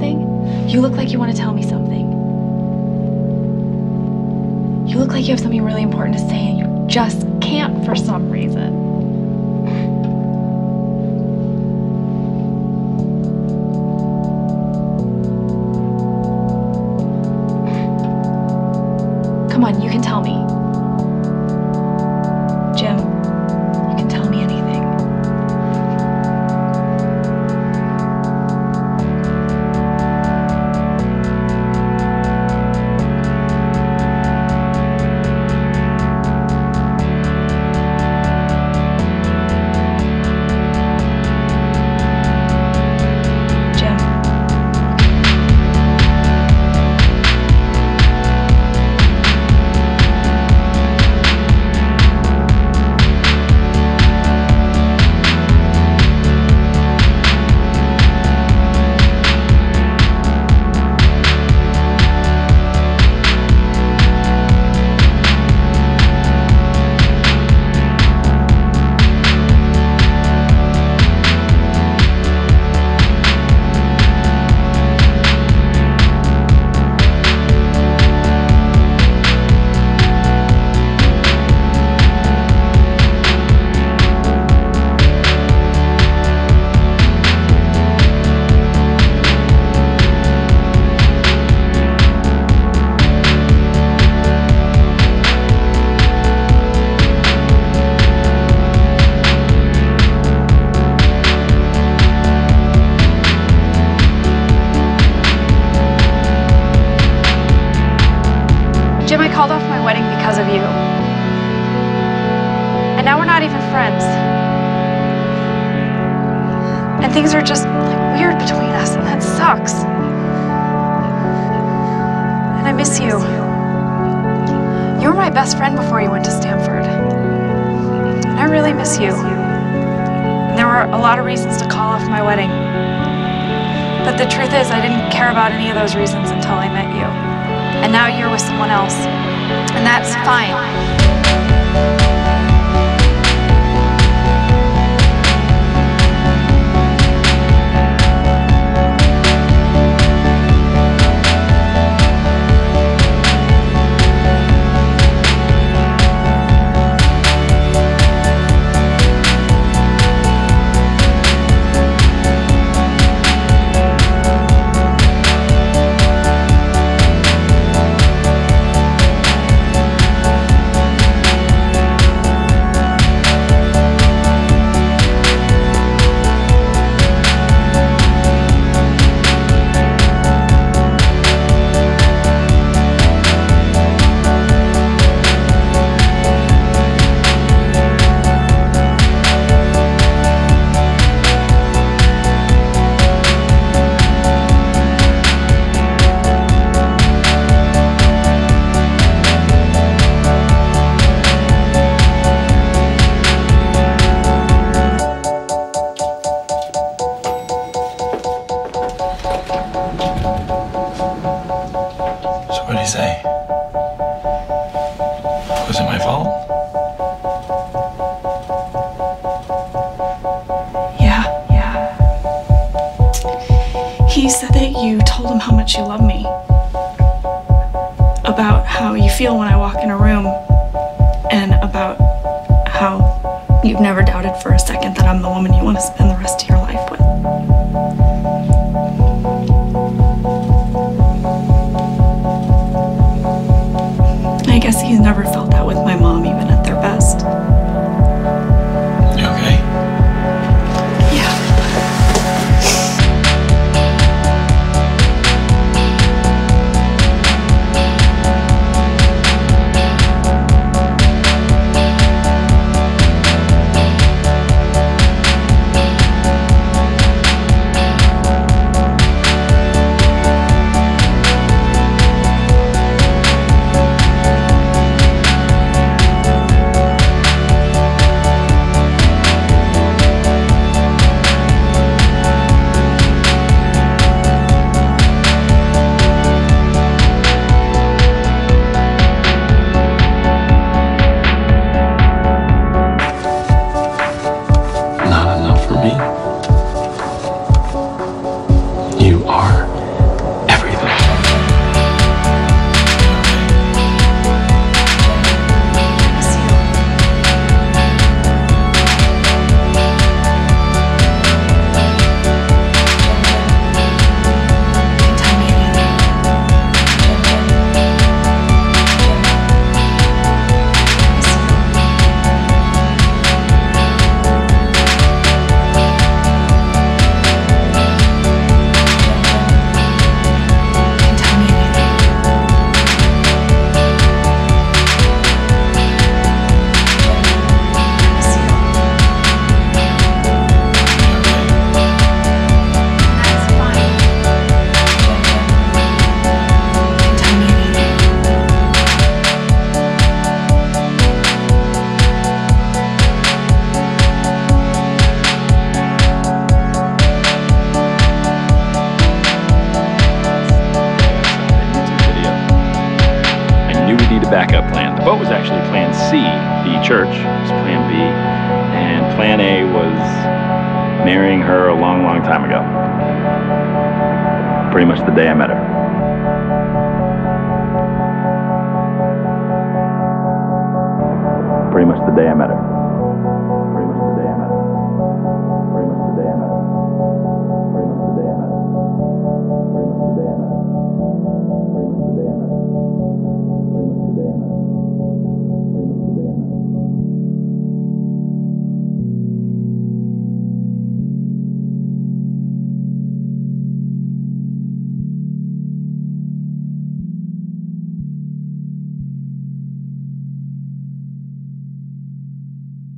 something? You look like you want to tell me something. You look like you have something really important to say and you just can't for some reason. Things are just like weird between us, and that sucks. And I miss you. You were my best friend before you went to Stamford. And I really miss you. And there were a lot of reasons to call off my wedding. But the truth is, I didn't care about any of those reasons until I met you. And now you're with someone else. And that's fine. Him how much you love me. About how you feel when I walk in a room. And about how you've never doubted for a second that I'm the woman you want to spend the rest of your life with. I guess he's never felt that with my mom, backup plan. The boat was actually plan C, the church was plan B, and plan A was marrying her a long, long time ago. Pretty much the day I met her. Pretty much the day I met her.